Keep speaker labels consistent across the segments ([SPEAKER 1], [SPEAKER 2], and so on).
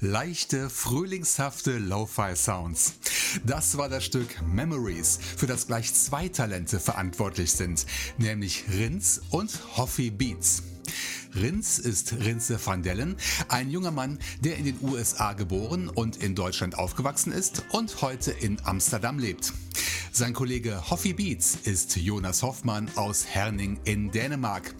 [SPEAKER 1] Leichte, frühlingshafte Lo-Fi-Sounds. Das war das Stück Memories, für das gleich zwei Talente verantwortlich sind, nämlich Rins und Hoffi Beats. Rins ist Rinze van Dellen, ein junger Mann, der in den USA geboren und in Deutschland aufgewachsen ist und heute in Amsterdam lebt. Sein Kollege Hoffi Beats ist Jonas Hoffmann aus Herning in Dänemark.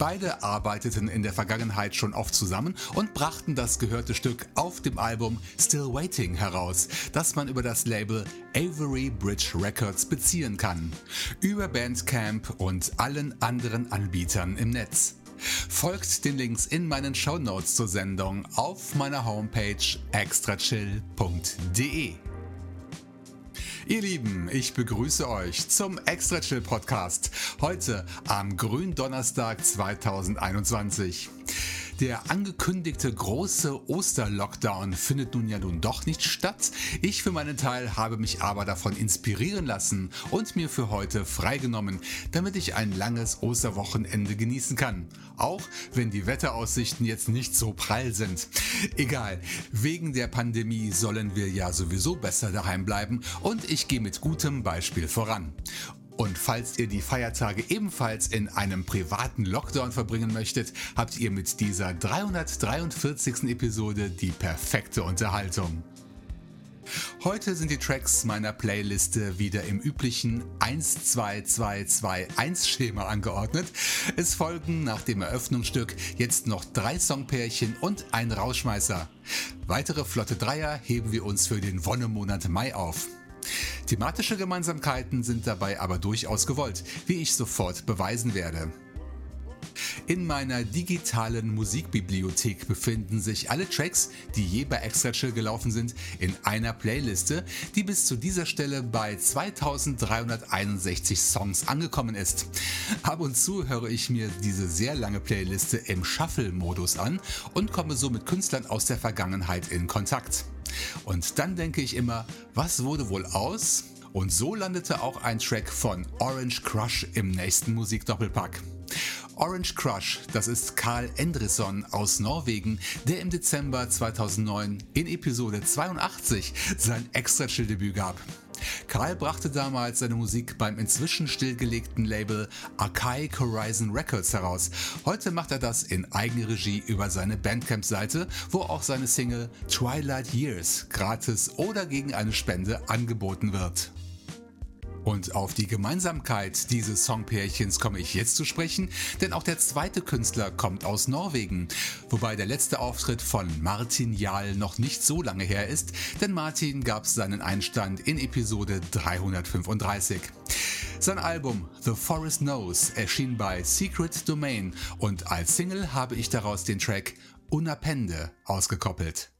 [SPEAKER 1] Beide arbeiteten in der Vergangenheit schon oft zusammen und brachten das gehörte Stück auf dem Album Still Waiting heraus, das man über das Label Avery Bridge Records beziehen kann. Über Bandcamp und allen anderen Anbietern im Netz. Folgt den Links in meinen Show Notes zur Sendung auf meiner Homepage extrachill.de. Ihr Lieben, ich begrüße euch zum Extra Chill Podcast. Heute am Gründonnerstag 2021. Der angekündigte große Osterlockdown findet nun ja nun doch nicht statt. Ich für meinen Teil habe mich aber davon inspirieren lassen und mir für heute freigenommen, damit ich ein langes Osterwochenende genießen kann. Auch wenn die Wetteraussichten jetzt nicht so prall sind. Egal, wegen der Pandemie sollen wir ja sowieso besser daheim bleiben und ich gehe mit gutem Beispiel voran. Und falls ihr die Feiertage ebenfalls in einem privaten Lockdown verbringen möchtet, habt ihr mit dieser 343. Episode die perfekte Unterhaltung. Heute sind die Tracks meiner Playliste wieder im üblichen 1-2-2-2-1-Schema angeordnet. Es folgen nach dem Eröffnungsstück jetzt noch drei Songpärchen und ein Rauschmeißer. Weitere flotte Dreier heben wir uns für den Wonnemonat Mai auf. Thematische Gemeinsamkeiten sind dabei aber durchaus gewollt, wie ich sofort beweisen werde. In meiner digitalen Musikbibliothek befinden sich alle Tracks, die je bei Extra Chill gelaufen sind, in einer Playliste, die bis zu dieser Stelle bei 2361 Songs angekommen ist. Ab und zu höre ich mir diese sehr lange Playliste im Shuffle-Modus an und komme so mit Künstlern aus der Vergangenheit in Kontakt. Und dann denke ich immer, was wurde wohl aus? Und so landete auch ein Track von Orange Crush im nächsten Musikdoppelpack. Orange Crush, das ist Karl Endrisson aus Norwegen, der im Dezember 2009 in Episode 82 sein Extra-Chill-Debüt gab. Karl brachte damals seine Musik beim inzwischen stillgelegten Label Archaic Horizon Records heraus. Heute macht er das in Eigenregie über seine Bandcamp-Seite, wo auch seine Single Twilight Years gratis oder gegen eine Spende angeboten wird. Und auf die Gemeinsamkeit dieses Songpärchens komme ich jetzt zu sprechen, denn auch der zweite Künstler kommt aus Norwegen. Wobei der letzte Auftritt von Martin Jahl noch nicht so lange her ist, denn Martin gab seinen Einstand in Episode 335. Sein Album The Forest Knows erschien bei Secret Domain und als Single habe ich daraus den Track Unapende ausgekoppelt.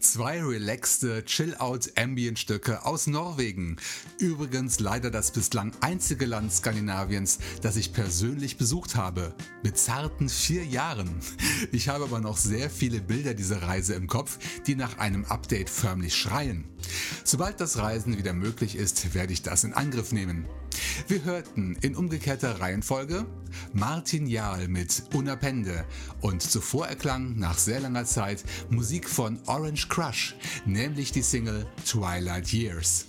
[SPEAKER 1] Zwei relaxte Chill-Out-Ambient-Stücke aus Norwegen. Übrigens leider das bislang einzige Land Skandinaviens, das ich persönlich besucht habe. Mit zarten vier Jahren. Ich habe aber noch sehr viele Bilder dieser Reise im Kopf, die nach einem Update förmlich schreien. Sobald das Reisen wieder möglich ist, werde ich das in Angriff nehmen. Wir hörten in umgekehrter Reihenfolge Martin Jahl mit Unapende und zuvor erklang nach sehr langer Zeit Musik von Orange Crush, nämlich die Single Twilight Years.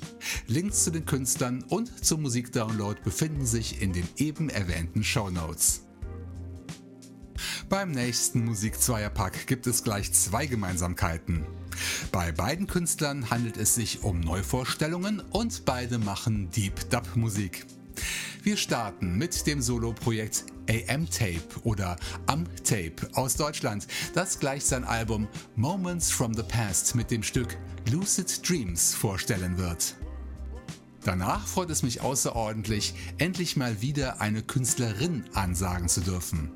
[SPEAKER 1] Links zu den Künstlern und zum Musikdownload befinden sich in den eben erwähnten Show Notes. Beim nächsten Musik-Zweierpack gibt es gleich zwei Gemeinsamkeiten. Bei beiden Künstlern handelt es sich um Neuvorstellungen und beide machen Deep Dub Musik. Wir starten mit dem Solo-Projekt AM Tape oder Am Tape aus Deutschland, das gleich sein Album Moments from the Past mit dem Stück Lucid Dreams vorstellen wird. Danach freut es mich außerordentlich, endlich mal wieder eine Künstlerin ansagen zu dürfen.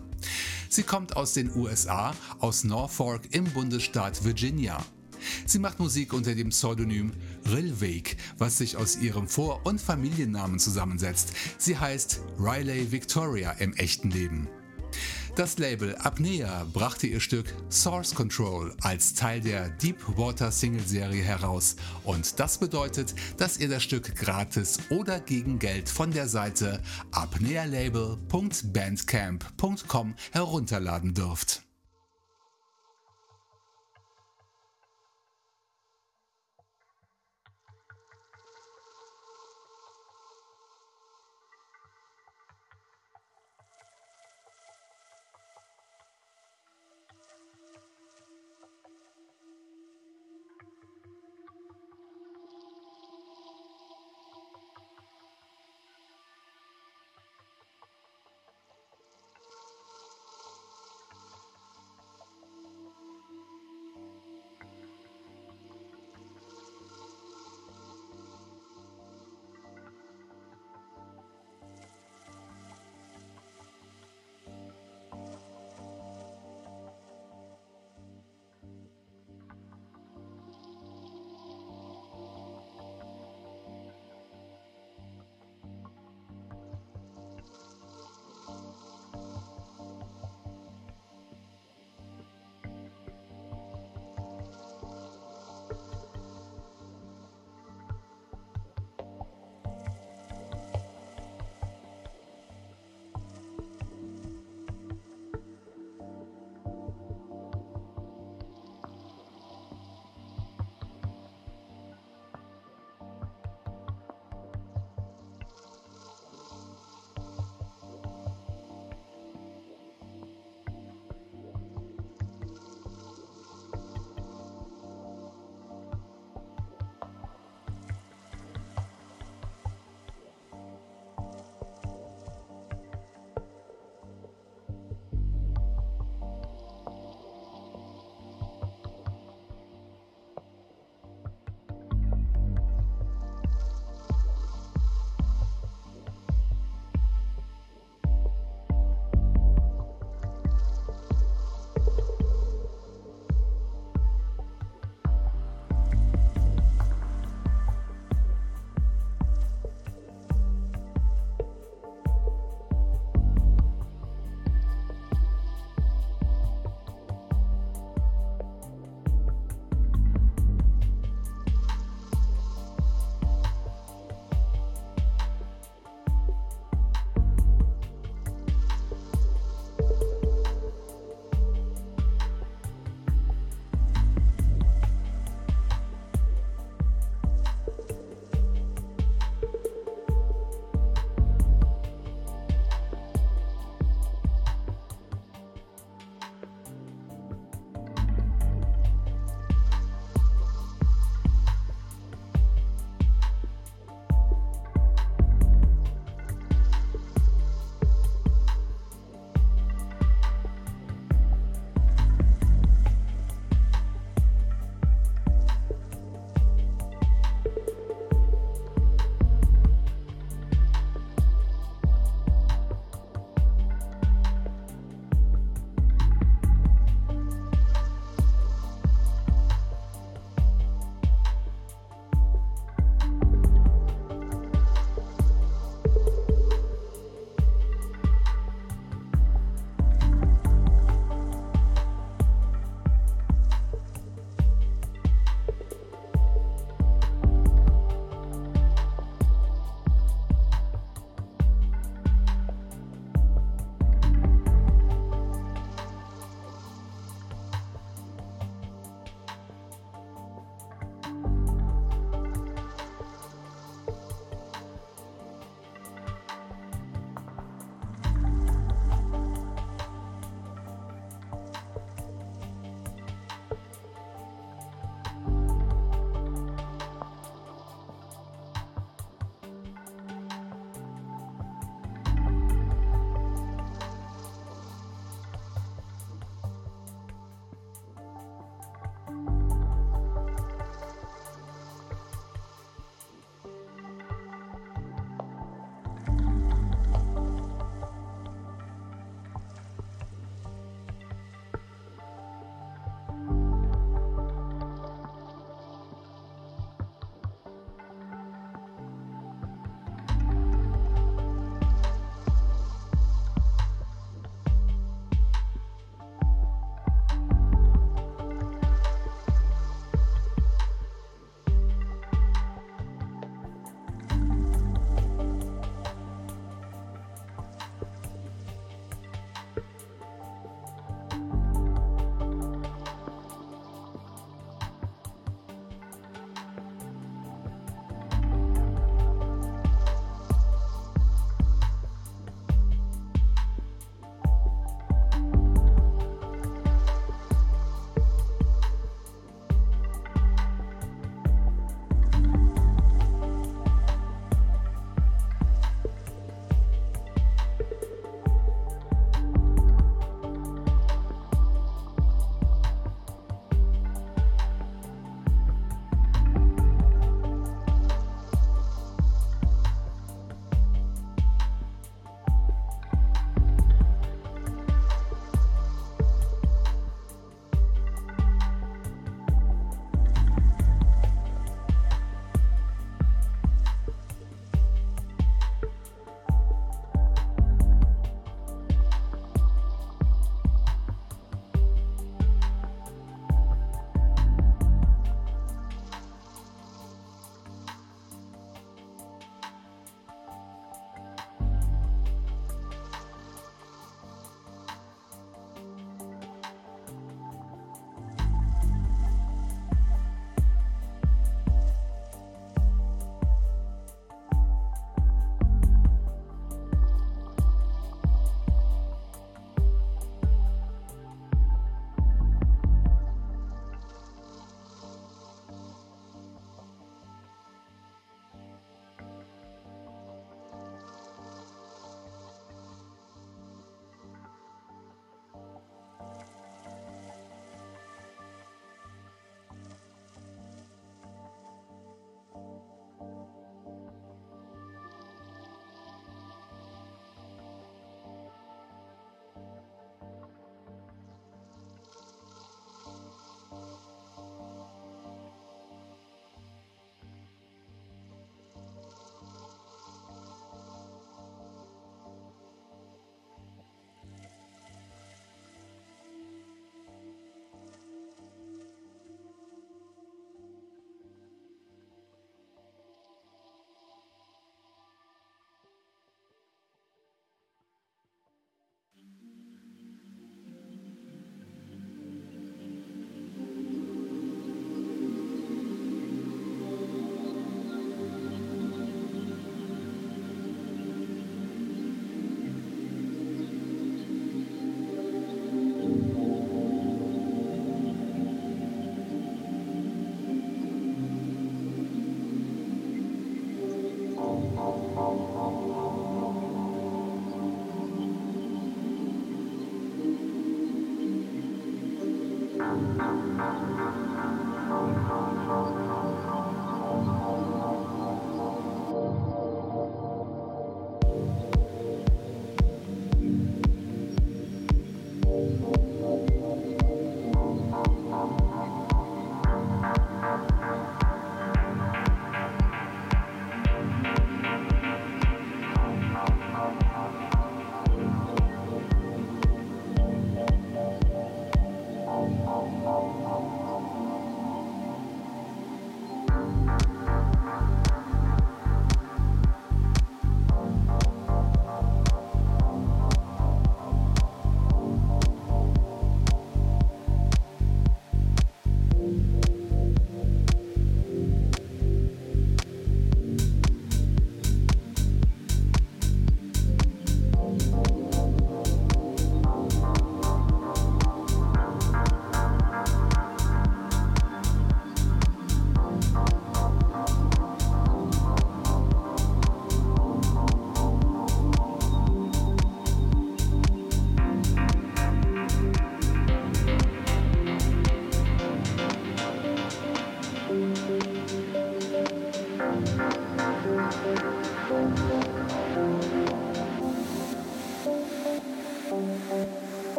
[SPEAKER 1] Sie kommt aus den USA, aus Norfolk im Bundesstaat Virginia. Sie macht Musik unter dem Pseudonym Rillweg, was sich aus ihrem Vor- und Familiennamen zusammensetzt. Sie heißt Riley Victoria im echten Leben. Das Label Apnea brachte ihr Stück Source Control als Teil der Deepwater Single Serie heraus und das bedeutet, dass ihr das Stück gratis oder gegen Geld von der Seite apnealabel.bandcamp.com herunterladen dürft.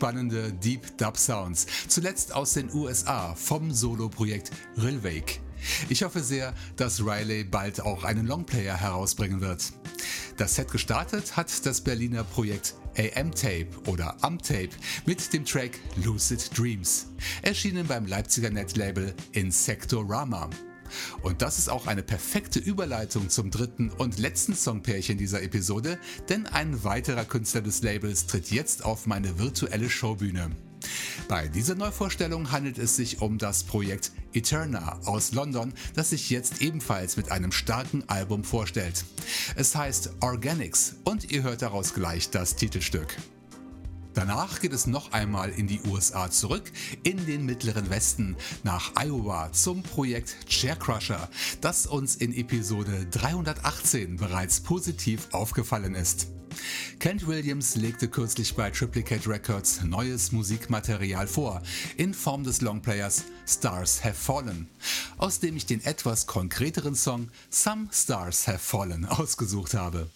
[SPEAKER 1] Spannende Deep Dub Sounds, zuletzt aus den USA vom Solo-Projekt Rilwake. Ich hoffe sehr, dass Riley bald auch einen Longplayer herausbringen wird. Das Set gestartet hat das Berliner Projekt AM-Tape oder Am-Tape mit dem Track Lucid Dreams, erschienen beim Leipziger Netlabel Insectorama. Und das ist auch eine perfekte Überleitung zum dritten und letzten Songpärchen dieser Episode, denn ein weiterer Künstler des Labels tritt jetzt auf meine virtuelle Showbühne. Bei dieser Neuvorstellung handelt es sich um das Projekt Eterna aus London, das sich jetzt ebenfalls mit einem starken Album vorstellt. Es heißt Organics und ihr hört daraus gleich das Titelstück. Danach geht es noch einmal in die USA zurück, in den mittleren Westen, nach Iowa zum Projekt Chaircrusher, das uns in Episode 318 bereits positiv aufgefallen ist. Kent Williams legte kürzlich bei Triplicate Records neues Musikmaterial vor, in Form des Longplayers Stars Have Fallen, aus dem ich den etwas konkreteren Song Some Stars Have Fallen ausgesucht habe.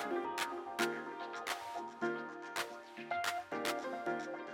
[SPEAKER 1] Thank you.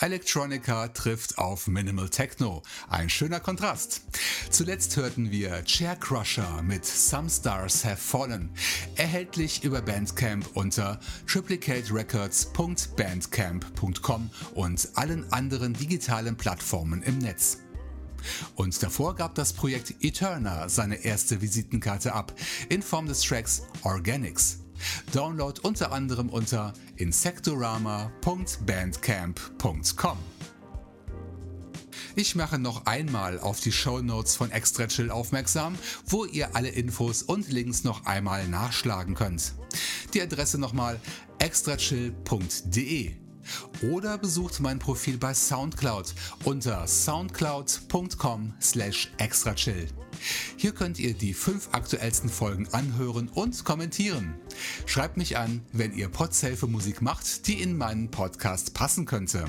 [SPEAKER 1] Electronica trifft auf Minimal Techno. Ein schöner Kontrast. Zuletzt hörten wir Chair Crusher mit Some Stars Have Fallen. Erhältlich über Bandcamp unter triplicaterecords.bandcamp.com und allen anderen digitalen Plattformen im Netz. Und davor gab das Projekt Eterna seine erste Visitenkarte ab, in Form des Tracks Organics. Download unter anderem unter insectorama.bandcamp.com. Ich mache noch einmal auf die Show Notes von Extra Chill aufmerksam, wo ihr alle Infos und Links noch einmal nachschlagen könnt. Die Adresse nochmal extrachill.de oder besucht mein Profil bei Soundcloud unter soundcloud.com slash extrachill. Hier könnt ihr die fünf aktuellsten Folgen anhören und kommentieren. Schreibt mich an, wenn ihr Podsafe Musik macht, die in meinen Podcast passen könnte.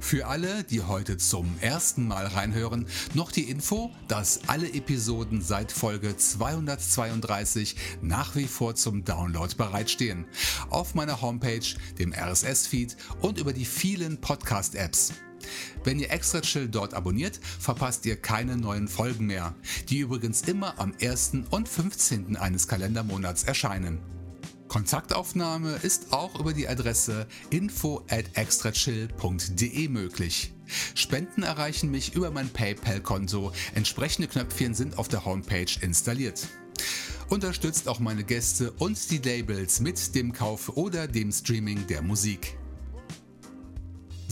[SPEAKER 1] Für alle, die heute zum ersten Mal reinhören, noch die Info, dass alle Episoden seit Folge 232 nach wie vor zum Download bereitstehen. Auf meiner Homepage, dem RSS-Feed und über die vielen Podcast-Apps. Wenn ihr Extra Chill dort abonniert, verpasst ihr keine neuen Folgen mehr, die übrigens immer am 1. und 15. eines Kalendermonats erscheinen. Kontaktaufnahme ist auch über die Adresse info at extrachill.de möglich. Spenden erreichen mich über mein PayPal-Konto. Entsprechende Knöpfchen sind auf der Homepage installiert. Unterstützt auch meine Gäste und die Labels mit dem Kauf oder dem Streaming der Musik.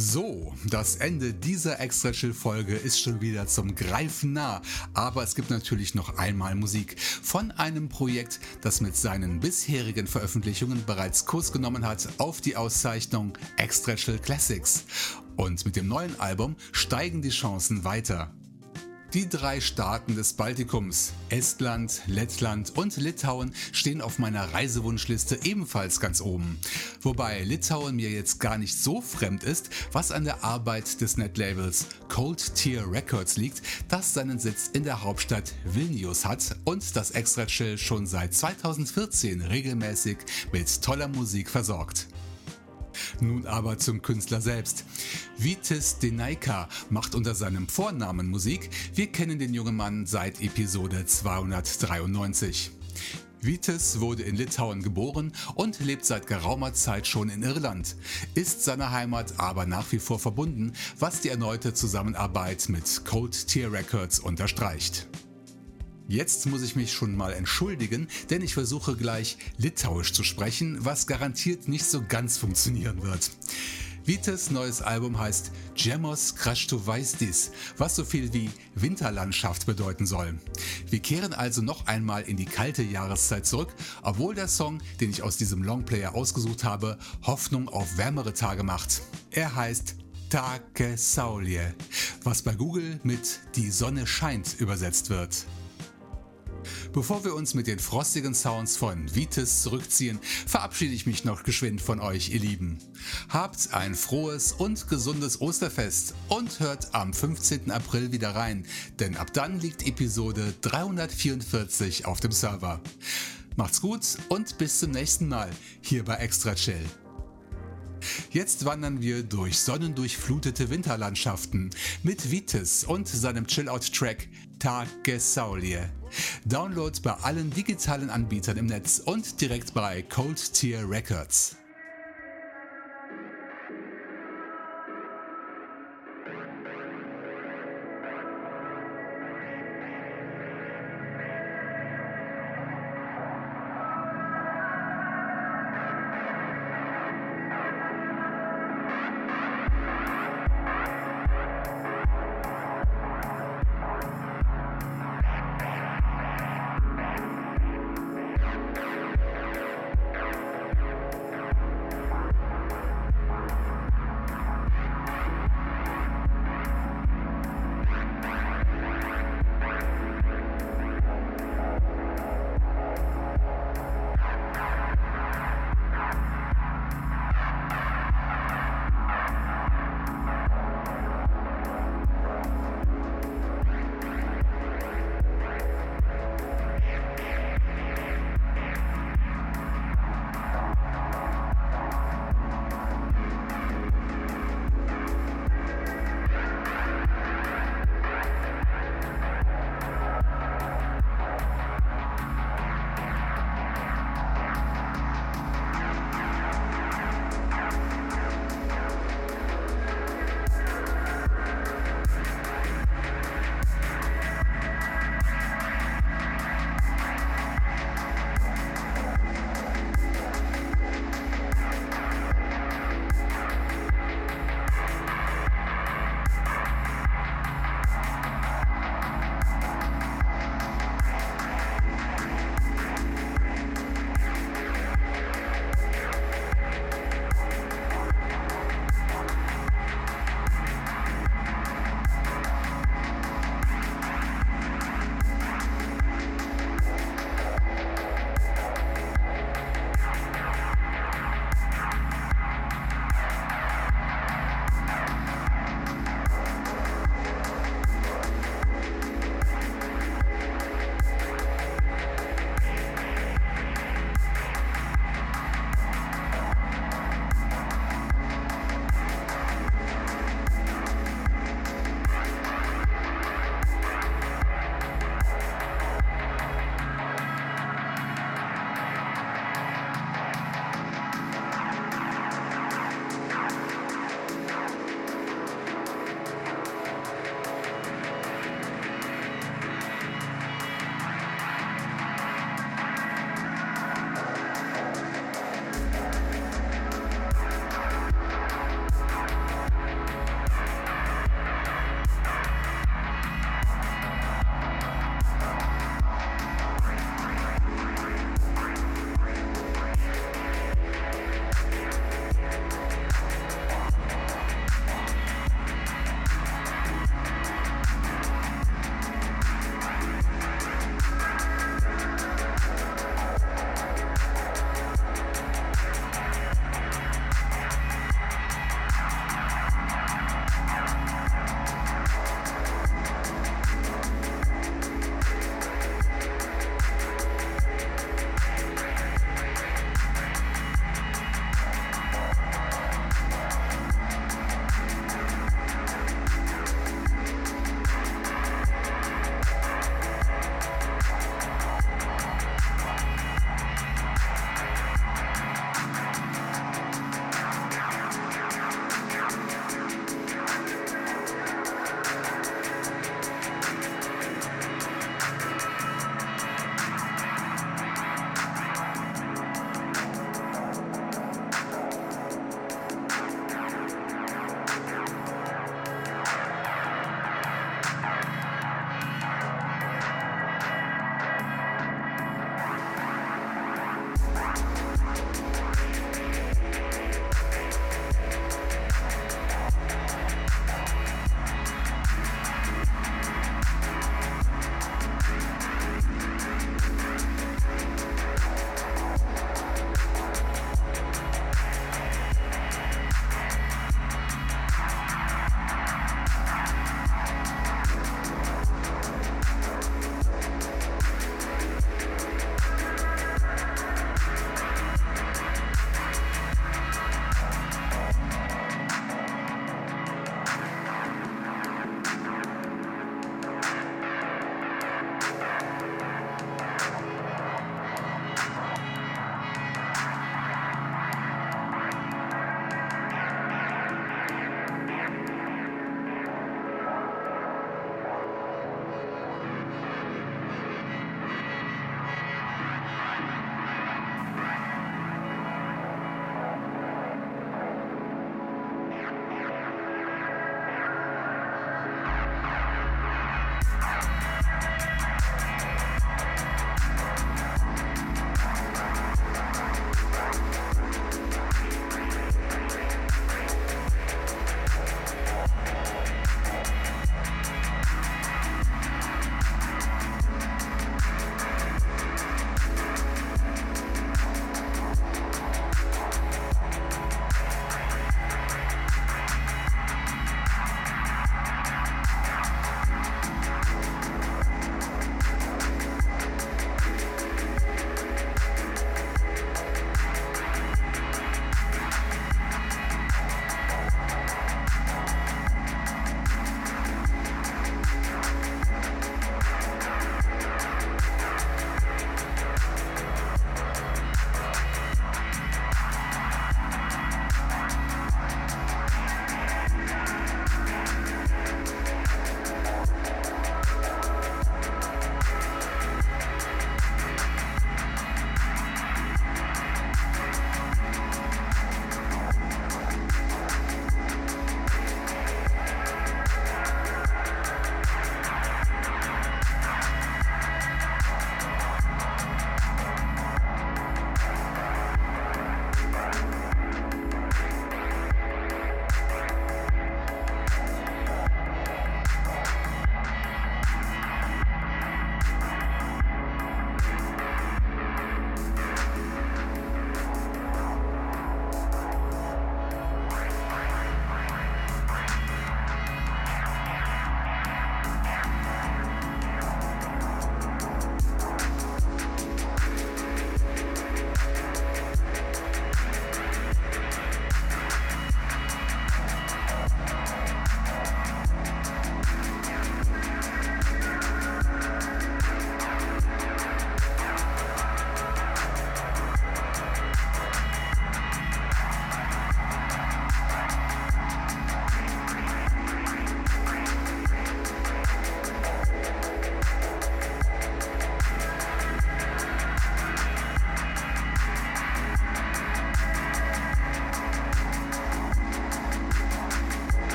[SPEAKER 1] So, das Ende dieser Extra Chill Folge ist schon wieder zum Greifen nah, aber es gibt natürlich noch einmal Musik von einem Projekt, das mit seinen bisherigen Veröffentlichungen bereits Kurs genommen hat auf die Auszeichnung Extra Chill Classics. Und mit dem neuen Album steigen die Chancen weiter. Die drei Staaten des Baltikums, Estland, Lettland und Litauen, stehen auf meiner Reisewunschliste ebenfalls ganz oben. Wobei Litauen mir jetzt gar nicht so fremd ist, was an der Arbeit des Netlabels Cold Tier Records liegt, das seinen Sitz in der Hauptstadt Vilnius hat und das Extra Chill schon seit 2014 regelmäßig mit toller Musik versorgt. Nun aber zum Künstler selbst. Vitis Denaika macht unter seinem Vornamen Musik. Wir kennen den jungen Mann seit Episode 293. Vitis wurde in Litauen geboren und lebt seit geraumer Zeit schon in Irland, ist seiner Heimat aber nach wie vor verbunden, was die erneute Zusammenarbeit mit Cold Tier Records unterstreicht. Jetzt muss ich mich schon mal entschuldigen, denn ich versuche gleich Litauisch zu sprechen, was garantiert nicht so ganz funktionieren wird. Vites neues Album heißt Gemos Kraštovaizdis, was so viel wie Winterlandschaft bedeuten soll. Wir kehren also noch einmal in die kalte Jahreszeit zurück, obwohl der Song, den ich aus diesem Longplayer ausgesucht habe, Hoffnung auf wärmere Tage macht. Er heißt Take Saulie, was bei Google mit Die Sonne scheint übersetzt wird. Bevor wir uns mit den frostigen Sounds von Vitis zurückziehen, verabschiede ich mich noch geschwind von euch, ihr Lieben. Habt ein frohes und gesundes Osterfest und hört am 15. April wieder rein, denn ab dann liegt Episode 344 auf dem Server. Macht's gut und bis zum nächsten Mal hier bei Extra Chill. Jetzt wandern wir durch sonnendurchflutete Winterlandschaften mit Vitis und seinem Chill-Out-Track Tagesaulie. Download bei allen digitalen Anbietern im Netz und direkt bei Cold Tier Records.